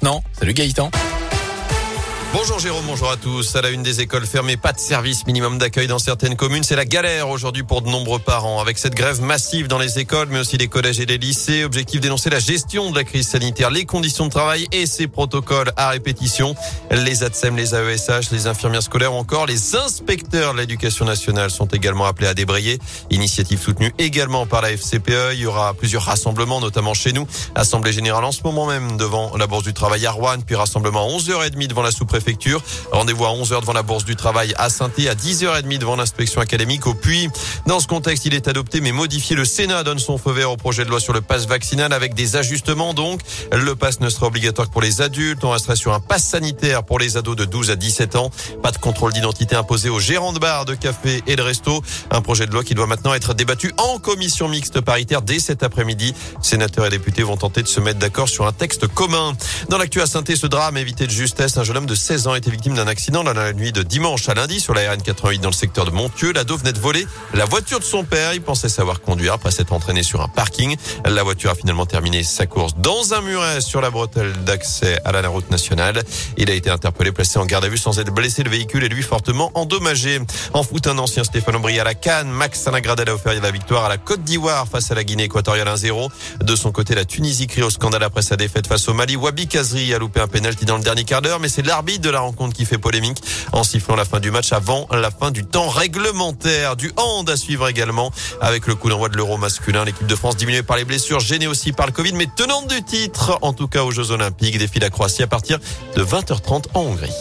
maintenant. Salut Gaëtan. Bonjour Jérôme, bonjour à tous. À la une des écoles fermées, pas de service minimum d'accueil dans certaines communes. C'est la galère aujourd'hui pour de nombreux parents. Avec cette grève massive dans les écoles, mais aussi les collèges et les lycées. Objectif dénoncer la gestion de la crise sanitaire, les conditions de travail et ses protocoles à répétition. Les ATSEM, les AESH, les infirmières scolaires ou encore les inspecteurs de l'éducation nationale sont également appelés à débrayer. Initiative soutenue également par la FCPE. Il y aura plusieurs rassemblements, notamment chez nous. Assemblée générale en ce moment même devant la Bourse du Travail à Rouen, puis rassemblement à 11h30 devant la sous Rendez-vous à 11h devant la Bourse du Travail à saint à 10h30 devant l'inspection académique au Puy. Dans ce contexte, il est adopté mais modifié. Le Sénat donne son feu vert au projet de loi sur le pass vaccinal avec des ajustements donc. Le pass ne sera obligatoire que pour les adultes. On resterait sur un pass sanitaire pour les ados de 12 à 17 ans. Pas de contrôle d'identité imposé aux gérants de bars, de café et de resto. Un projet de loi qui doit maintenant être débattu en commission mixte paritaire dès cet après-midi. Sénateurs et députés vont tenter de se mettre d'accord sur un texte commun. Dans l'actu à saint ce drame évité de justesse. Un jeune homme de 16 ans était victime d'un accident la nuit de dimanche à lundi sur la RN 88 dans le secteur de Montieux. L'ado venait de voler la voiture de son père. Il pensait savoir conduire après s'être entraîné sur un parking. La voiture a finalement terminé sa course dans un muret sur la bretelle d'accès à la route nationale. Il a été interpellé, placé en garde à vue sans être blessé. Le véhicule est lui fortement endommagé. En foot, un ancien Stéphane Aubry à la Cannes. Max Salingradel a offert la victoire à la Côte d'Ivoire face à la Guinée équatoriale 1-0. De son côté, la Tunisie crie au scandale après sa défaite face au Mali. Wabi Kazri a loupé un pénalty dans le dernier quart d'heure, mais c'est l'arbitre de la rencontre qui fait polémique en sifflant la fin du match avant la fin du temps réglementaire. Du hand à suivre également avec le coup d'envoi de l'euro masculin. L'équipe de France diminuée par les blessures, gênée aussi par le Covid, mais tenante du titre, en tout cas aux Jeux Olympiques. Défile la Croatie à partir de 20h30 en Hongrie.